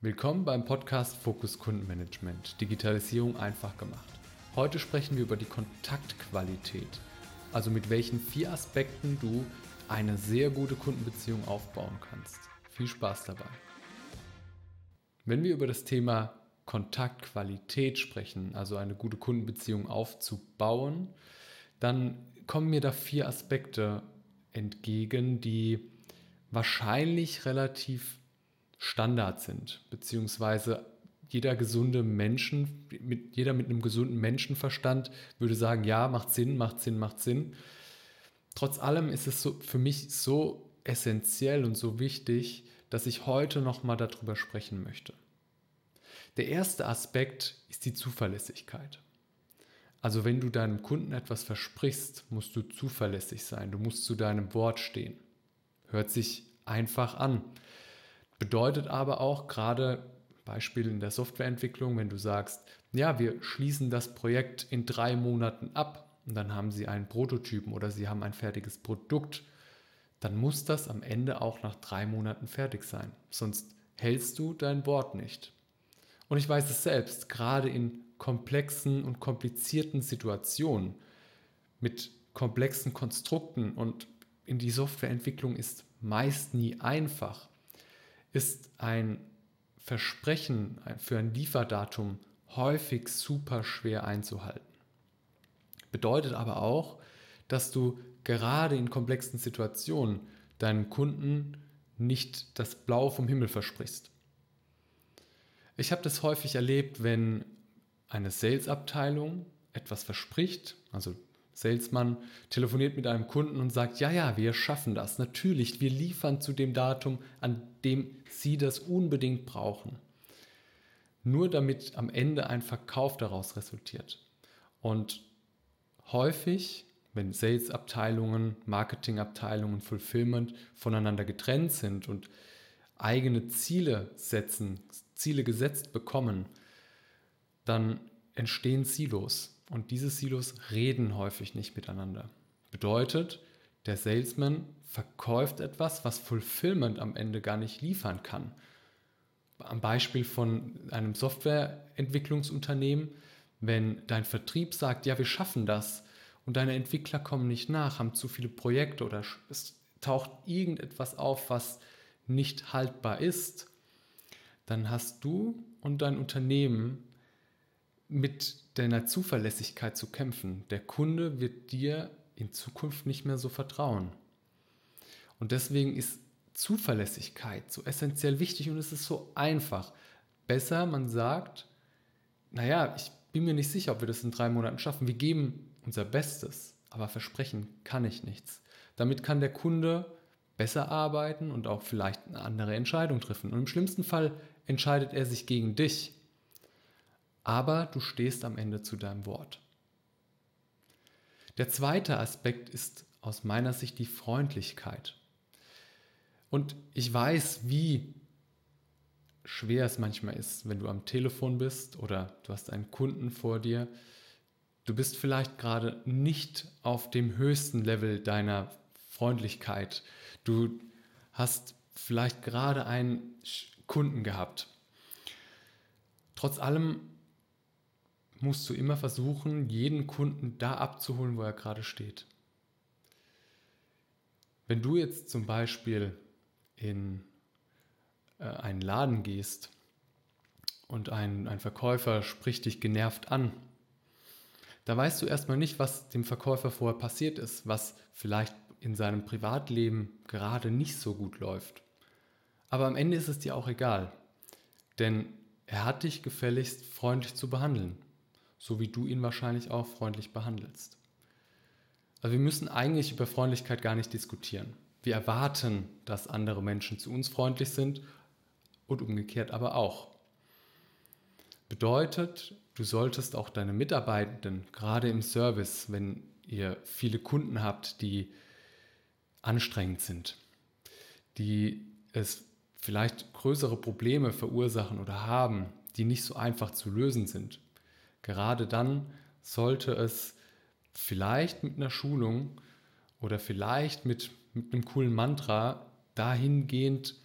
Willkommen beim Podcast Fokus Kundenmanagement. Digitalisierung einfach gemacht. Heute sprechen wir über die Kontaktqualität. Also mit welchen vier Aspekten du eine sehr gute Kundenbeziehung aufbauen kannst. Viel Spaß dabei. Wenn wir über das Thema Kontaktqualität sprechen, also eine gute Kundenbeziehung aufzubauen, dann kommen mir da vier Aspekte entgegen, die wahrscheinlich relativ Standard sind, beziehungsweise jeder gesunde Menschen, mit, jeder mit einem gesunden Menschenverstand würde sagen, ja, macht Sinn, macht Sinn, macht Sinn. Trotz allem ist es so, für mich so essentiell und so wichtig, dass ich heute nochmal darüber sprechen möchte. Der erste Aspekt ist die Zuverlässigkeit. Also wenn du deinem Kunden etwas versprichst, musst du zuverlässig sein, du musst zu deinem Wort stehen. Hört sich einfach an. Bedeutet aber auch gerade Beispiel in der Softwareentwicklung, wenn du sagst, ja, wir schließen das Projekt in drei Monaten ab und dann haben sie einen Prototypen oder sie haben ein fertiges Produkt, dann muss das am Ende auch nach drei Monaten fertig sein. Sonst hältst du dein Wort nicht. Und ich weiß es selbst, gerade in komplexen und komplizierten Situationen mit komplexen Konstrukten und in die Softwareentwicklung ist meist nie einfach ist ein Versprechen für ein Lieferdatum häufig super schwer einzuhalten. Bedeutet aber auch, dass du gerade in komplexen Situationen deinem Kunden nicht das Blau vom Himmel versprichst. Ich habe das häufig erlebt, wenn eine Sales-Abteilung etwas verspricht, also Salesman telefoniert mit einem Kunden und sagt, ja, ja, wir schaffen das. Natürlich, wir liefern zu dem Datum, an dem Sie das unbedingt brauchen. Nur damit am Ende ein Verkauf daraus resultiert. Und häufig, wenn Sales-Abteilungen, Marketing-Abteilungen, Fulfillment voneinander getrennt sind und eigene Ziele setzen, Ziele gesetzt bekommen, dann entstehen Silos und diese Silos reden häufig nicht miteinander. Bedeutet, der Salesman verkauft etwas, was Fulfillment am Ende gar nicht liefern kann. Am Beispiel von einem Softwareentwicklungsunternehmen, wenn dein Vertrieb sagt, ja, wir schaffen das und deine Entwickler kommen nicht nach, haben zu viele Projekte oder es taucht irgendetwas auf, was nicht haltbar ist, dann hast du und dein Unternehmen mit deiner Zuverlässigkeit zu kämpfen. Der Kunde wird dir in Zukunft nicht mehr so vertrauen. Und deswegen ist Zuverlässigkeit so essentiell wichtig und es ist so einfach. Besser, man sagt, naja, ich bin mir nicht sicher, ob wir das in drei Monaten schaffen. Wir geben unser Bestes, aber versprechen kann ich nichts. Damit kann der Kunde besser arbeiten und auch vielleicht eine andere Entscheidung treffen. Und im schlimmsten Fall entscheidet er sich gegen dich aber du stehst am Ende zu deinem Wort. Der zweite Aspekt ist aus meiner Sicht die Freundlichkeit. Und ich weiß, wie schwer es manchmal ist, wenn du am Telefon bist oder du hast einen Kunden vor dir. Du bist vielleicht gerade nicht auf dem höchsten Level deiner Freundlichkeit. Du hast vielleicht gerade einen Kunden gehabt. Trotz allem musst du immer versuchen, jeden Kunden da abzuholen, wo er gerade steht. Wenn du jetzt zum Beispiel in äh, einen Laden gehst und ein, ein Verkäufer spricht dich genervt an, da weißt du erstmal nicht, was dem Verkäufer vorher passiert ist, was vielleicht in seinem Privatleben gerade nicht so gut läuft. Aber am Ende ist es dir auch egal, denn er hat dich gefälligst freundlich zu behandeln so wie du ihn wahrscheinlich auch freundlich behandelst. Also wir müssen eigentlich über Freundlichkeit gar nicht diskutieren. Wir erwarten, dass andere Menschen zu uns freundlich sind und umgekehrt aber auch. Bedeutet, du solltest auch deine Mitarbeitenden, gerade im Service, wenn ihr viele Kunden habt, die anstrengend sind, die es vielleicht größere Probleme verursachen oder haben, die nicht so einfach zu lösen sind, Gerade dann sollte es vielleicht mit einer Schulung oder vielleicht mit, mit einem coolen Mantra dahingehend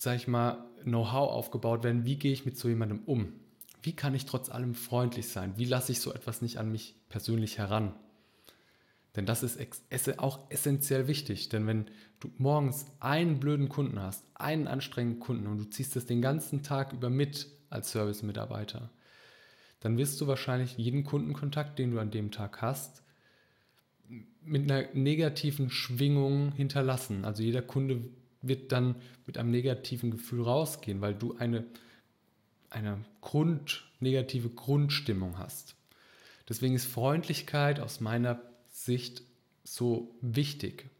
sag ich mal, Know-how aufgebaut werden, wie gehe ich mit so jemandem um? Wie kann ich trotz allem freundlich sein? Wie lasse ich so etwas nicht an mich persönlich heran? Denn das ist auch essentiell wichtig. Denn wenn du morgens einen blöden Kunden hast, einen anstrengenden Kunden und du ziehst es den ganzen Tag über mit als Service-Mitarbeiter, dann wirst du wahrscheinlich jeden Kundenkontakt, den du an dem Tag hast, mit einer negativen Schwingung hinterlassen. Also jeder Kunde wird dann mit einem negativen Gefühl rausgehen, weil du eine, eine Grund, negative Grundstimmung hast. Deswegen ist Freundlichkeit aus meiner Sicht so wichtig.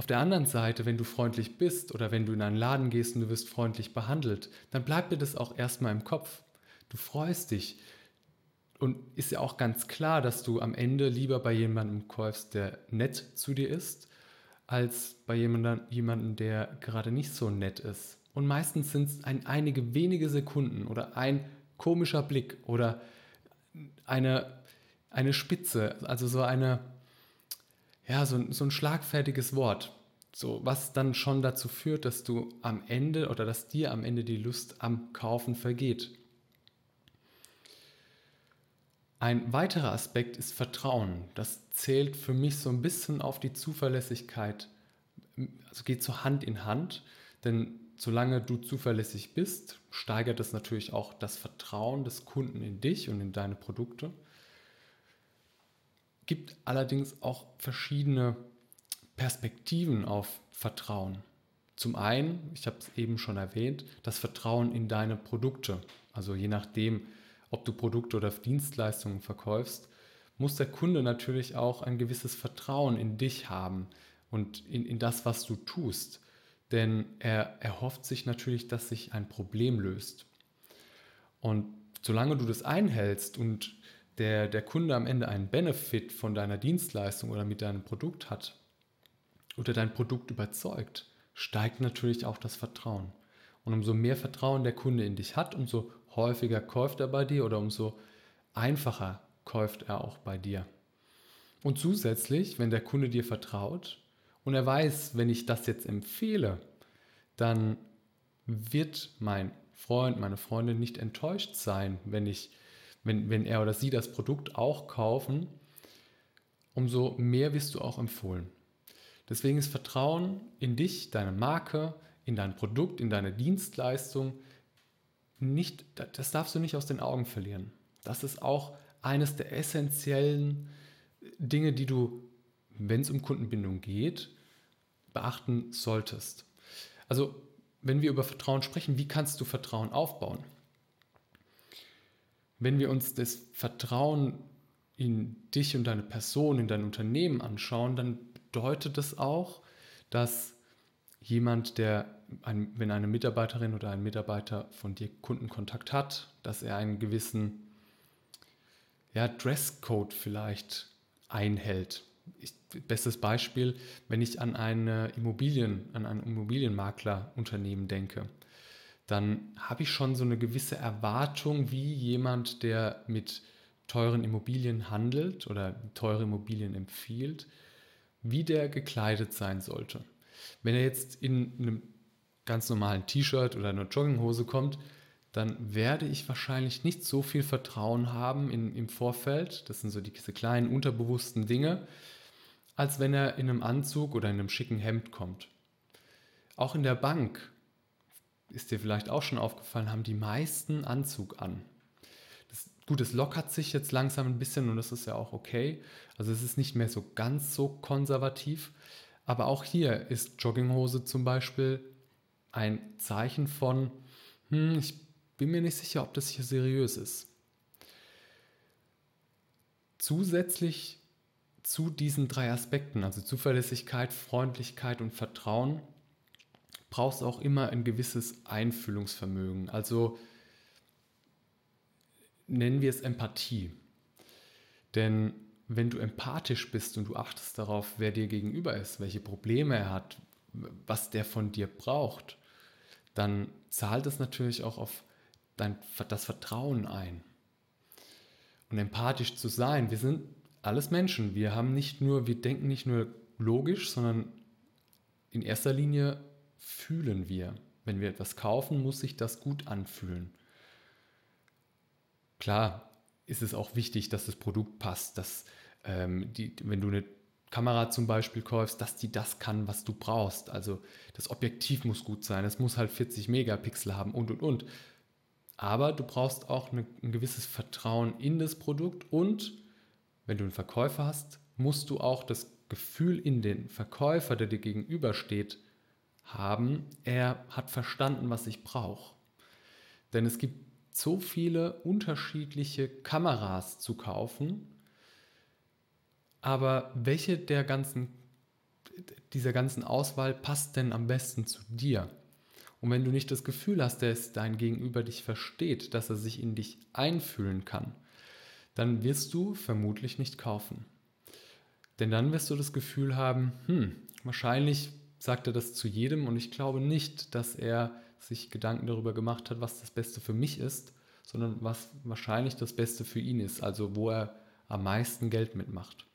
Auf der anderen Seite, wenn du freundlich bist oder wenn du in einen Laden gehst und du wirst freundlich behandelt, dann bleibt dir das auch erstmal im Kopf. Du freust dich. Und ist ja auch ganz klar, dass du am Ende lieber bei jemandem kaufst, der nett zu dir ist, als bei jemandem, der gerade nicht so nett ist. Und meistens sind es ein, einige wenige Sekunden oder ein komischer Blick oder eine, eine Spitze, also so eine, ja, so, so ein schlagfertiges Wort, so was dann schon dazu führt, dass du am Ende oder dass dir am Ende die Lust am Kaufen vergeht. Ein weiterer Aspekt ist Vertrauen. Das zählt für mich so ein bisschen auf die Zuverlässigkeit. Also geht so Hand in Hand, denn solange du zuverlässig bist, steigert es natürlich auch das Vertrauen des Kunden in dich und in deine Produkte. Gibt allerdings auch verschiedene Perspektiven auf Vertrauen. Zum einen, ich habe es eben schon erwähnt, das Vertrauen in deine Produkte. Also je nachdem, ob du Produkte oder Dienstleistungen verkaufst, muss der Kunde natürlich auch ein gewisses Vertrauen in dich haben und in, in das, was du tust. Denn er erhofft sich natürlich, dass sich ein Problem löst. Und solange du das einhältst und der, der Kunde am Ende einen Benefit von deiner Dienstleistung oder mit deinem Produkt hat oder dein Produkt überzeugt, steigt natürlich auch das Vertrauen. Und umso mehr Vertrauen der Kunde in dich hat, umso häufiger kauft er bei dir oder umso einfacher kauft er auch bei dir. Und zusätzlich, wenn der Kunde dir vertraut und er weiß, wenn ich das jetzt empfehle, dann wird mein Freund, meine Freundin nicht enttäuscht sein, wenn ich, wenn, wenn er oder sie das Produkt auch kaufen, umso mehr wirst du auch empfohlen. Deswegen ist Vertrauen in dich, deine Marke, in dein Produkt, in deine Dienstleistung nicht, das darfst du nicht aus den Augen verlieren. Das ist auch eines der essentiellen Dinge, die du, wenn es um Kundenbindung geht, beachten solltest. Also, wenn wir über Vertrauen sprechen, wie kannst du Vertrauen aufbauen? Wenn wir uns das Vertrauen in dich und deine Person, in dein Unternehmen anschauen, dann bedeutet das auch, dass jemand, der, ein, wenn eine Mitarbeiterin oder ein Mitarbeiter von dir Kundenkontakt hat, dass er einen gewissen ja, Dresscode vielleicht einhält. Ich, bestes Beispiel, wenn ich an eine Immobilien, an ein Immobilienmaklerunternehmen denke, dann habe ich schon so eine gewisse Erwartung, wie jemand, der mit teuren Immobilien handelt oder teure Immobilien empfiehlt, wie der gekleidet sein sollte. Wenn er jetzt in einem ganz normalen T-Shirt oder einer Jogginghose kommt, dann werde ich wahrscheinlich nicht so viel Vertrauen haben in, im Vorfeld. Das sind so diese kleinen unterbewussten Dinge, als wenn er in einem Anzug oder in einem schicken Hemd kommt. Auch in der Bank ist dir vielleicht auch schon aufgefallen, haben die meisten Anzug an. Das, gut, es lockert sich jetzt langsam ein bisschen und das ist ja auch okay. Also es ist nicht mehr so ganz so konservativ. Aber auch hier ist Jogginghose zum Beispiel ein Zeichen von, hm, ich bin mir nicht sicher, ob das hier seriös ist. Zusätzlich zu diesen drei Aspekten, also Zuverlässigkeit, Freundlichkeit und Vertrauen, brauchst auch immer ein gewisses Einfühlungsvermögen. Also nennen wir es Empathie. Denn wenn du empathisch bist und du achtest darauf, wer dir gegenüber ist, welche Probleme er hat, was der von dir braucht, dann zahlt es natürlich auch auf dein, das Vertrauen ein. Und empathisch zu sein, wir sind alles Menschen. Wir haben nicht nur, wir denken nicht nur logisch, sondern in erster Linie fühlen wir. Wenn wir etwas kaufen, muss sich das gut anfühlen. Klar ist es auch wichtig, dass das Produkt passt, dass ähm, die, wenn du eine Kamera zum Beispiel kaufst, dass die das kann, was du brauchst. Also das Objektiv muss gut sein, es muss halt 40 Megapixel haben und und und. Aber du brauchst auch eine, ein gewisses Vertrauen in das Produkt und wenn du einen Verkäufer hast, musst du auch das Gefühl in den Verkäufer, der dir gegenübersteht, haben, er hat verstanden, was ich brauche. Denn es gibt so viele unterschiedliche Kameras zu kaufen, aber welche der ganzen, dieser ganzen Auswahl passt denn am besten zu dir? Und wenn du nicht das Gefühl hast, dass dein Gegenüber dich versteht, dass er sich in dich einfühlen kann, dann wirst du vermutlich nicht kaufen. Denn dann wirst du das Gefühl haben, hm, wahrscheinlich sagt er das zu jedem und ich glaube nicht, dass er sich Gedanken darüber gemacht hat, was das Beste für mich ist, sondern was wahrscheinlich das Beste für ihn ist, also wo er am meisten Geld mitmacht.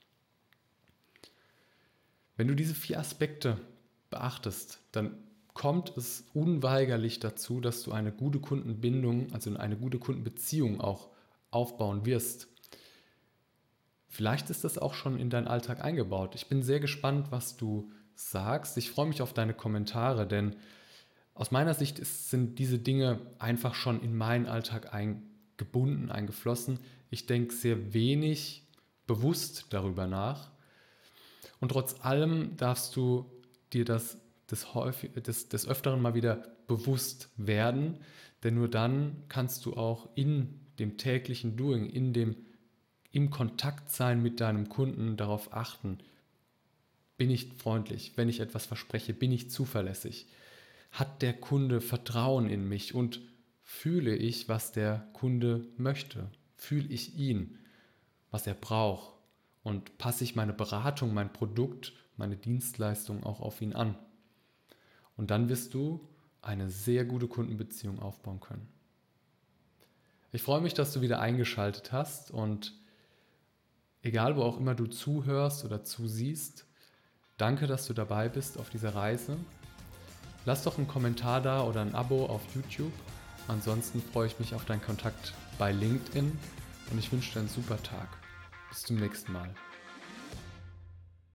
Wenn du diese vier Aspekte beachtest, dann kommt es unweigerlich dazu, dass du eine gute Kundenbindung, also eine gute Kundenbeziehung auch aufbauen wirst. Vielleicht ist das auch schon in deinen Alltag eingebaut. Ich bin sehr gespannt, was du sagst. Ich freue mich auf deine Kommentare, denn aus meiner Sicht ist, sind diese Dinge einfach schon in meinen Alltag eingebunden, eingeflossen. Ich denke sehr wenig bewusst darüber nach. Und trotz allem darfst du dir das des, häufig, des, des Öfteren mal wieder bewusst werden, denn nur dann kannst du auch in dem täglichen Doing, in dem im Kontakt sein mit deinem Kunden darauf achten, bin ich freundlich, wenn ich etwas verspreche, bin ich zuverlässig, hat der Kunde Vertrauen in mich? Und fühle ich, was der Kunde möchte, fühle ich ihn, was er braucht? Und passe ich meine Beratung, mein Produkt, meine Dienstleistung auch auf ihn an. Und dann wirst du eine sehr gute Kundenbeziehung aufbauen können. Ich freue mich, dass du wieder eingeschaltet hast und egal wo auch immer du zuhörst oder zusiehst, danke, dass du dabei bist auf dieser Reise. Lass doch einen Kommentar da oder ein Abo auf YouTube. Ansonsten freue ich mich auf deinen Kontakt bei LinkedIn und ich wünsche dir einen super Tag. Bis zum nächsten Mal.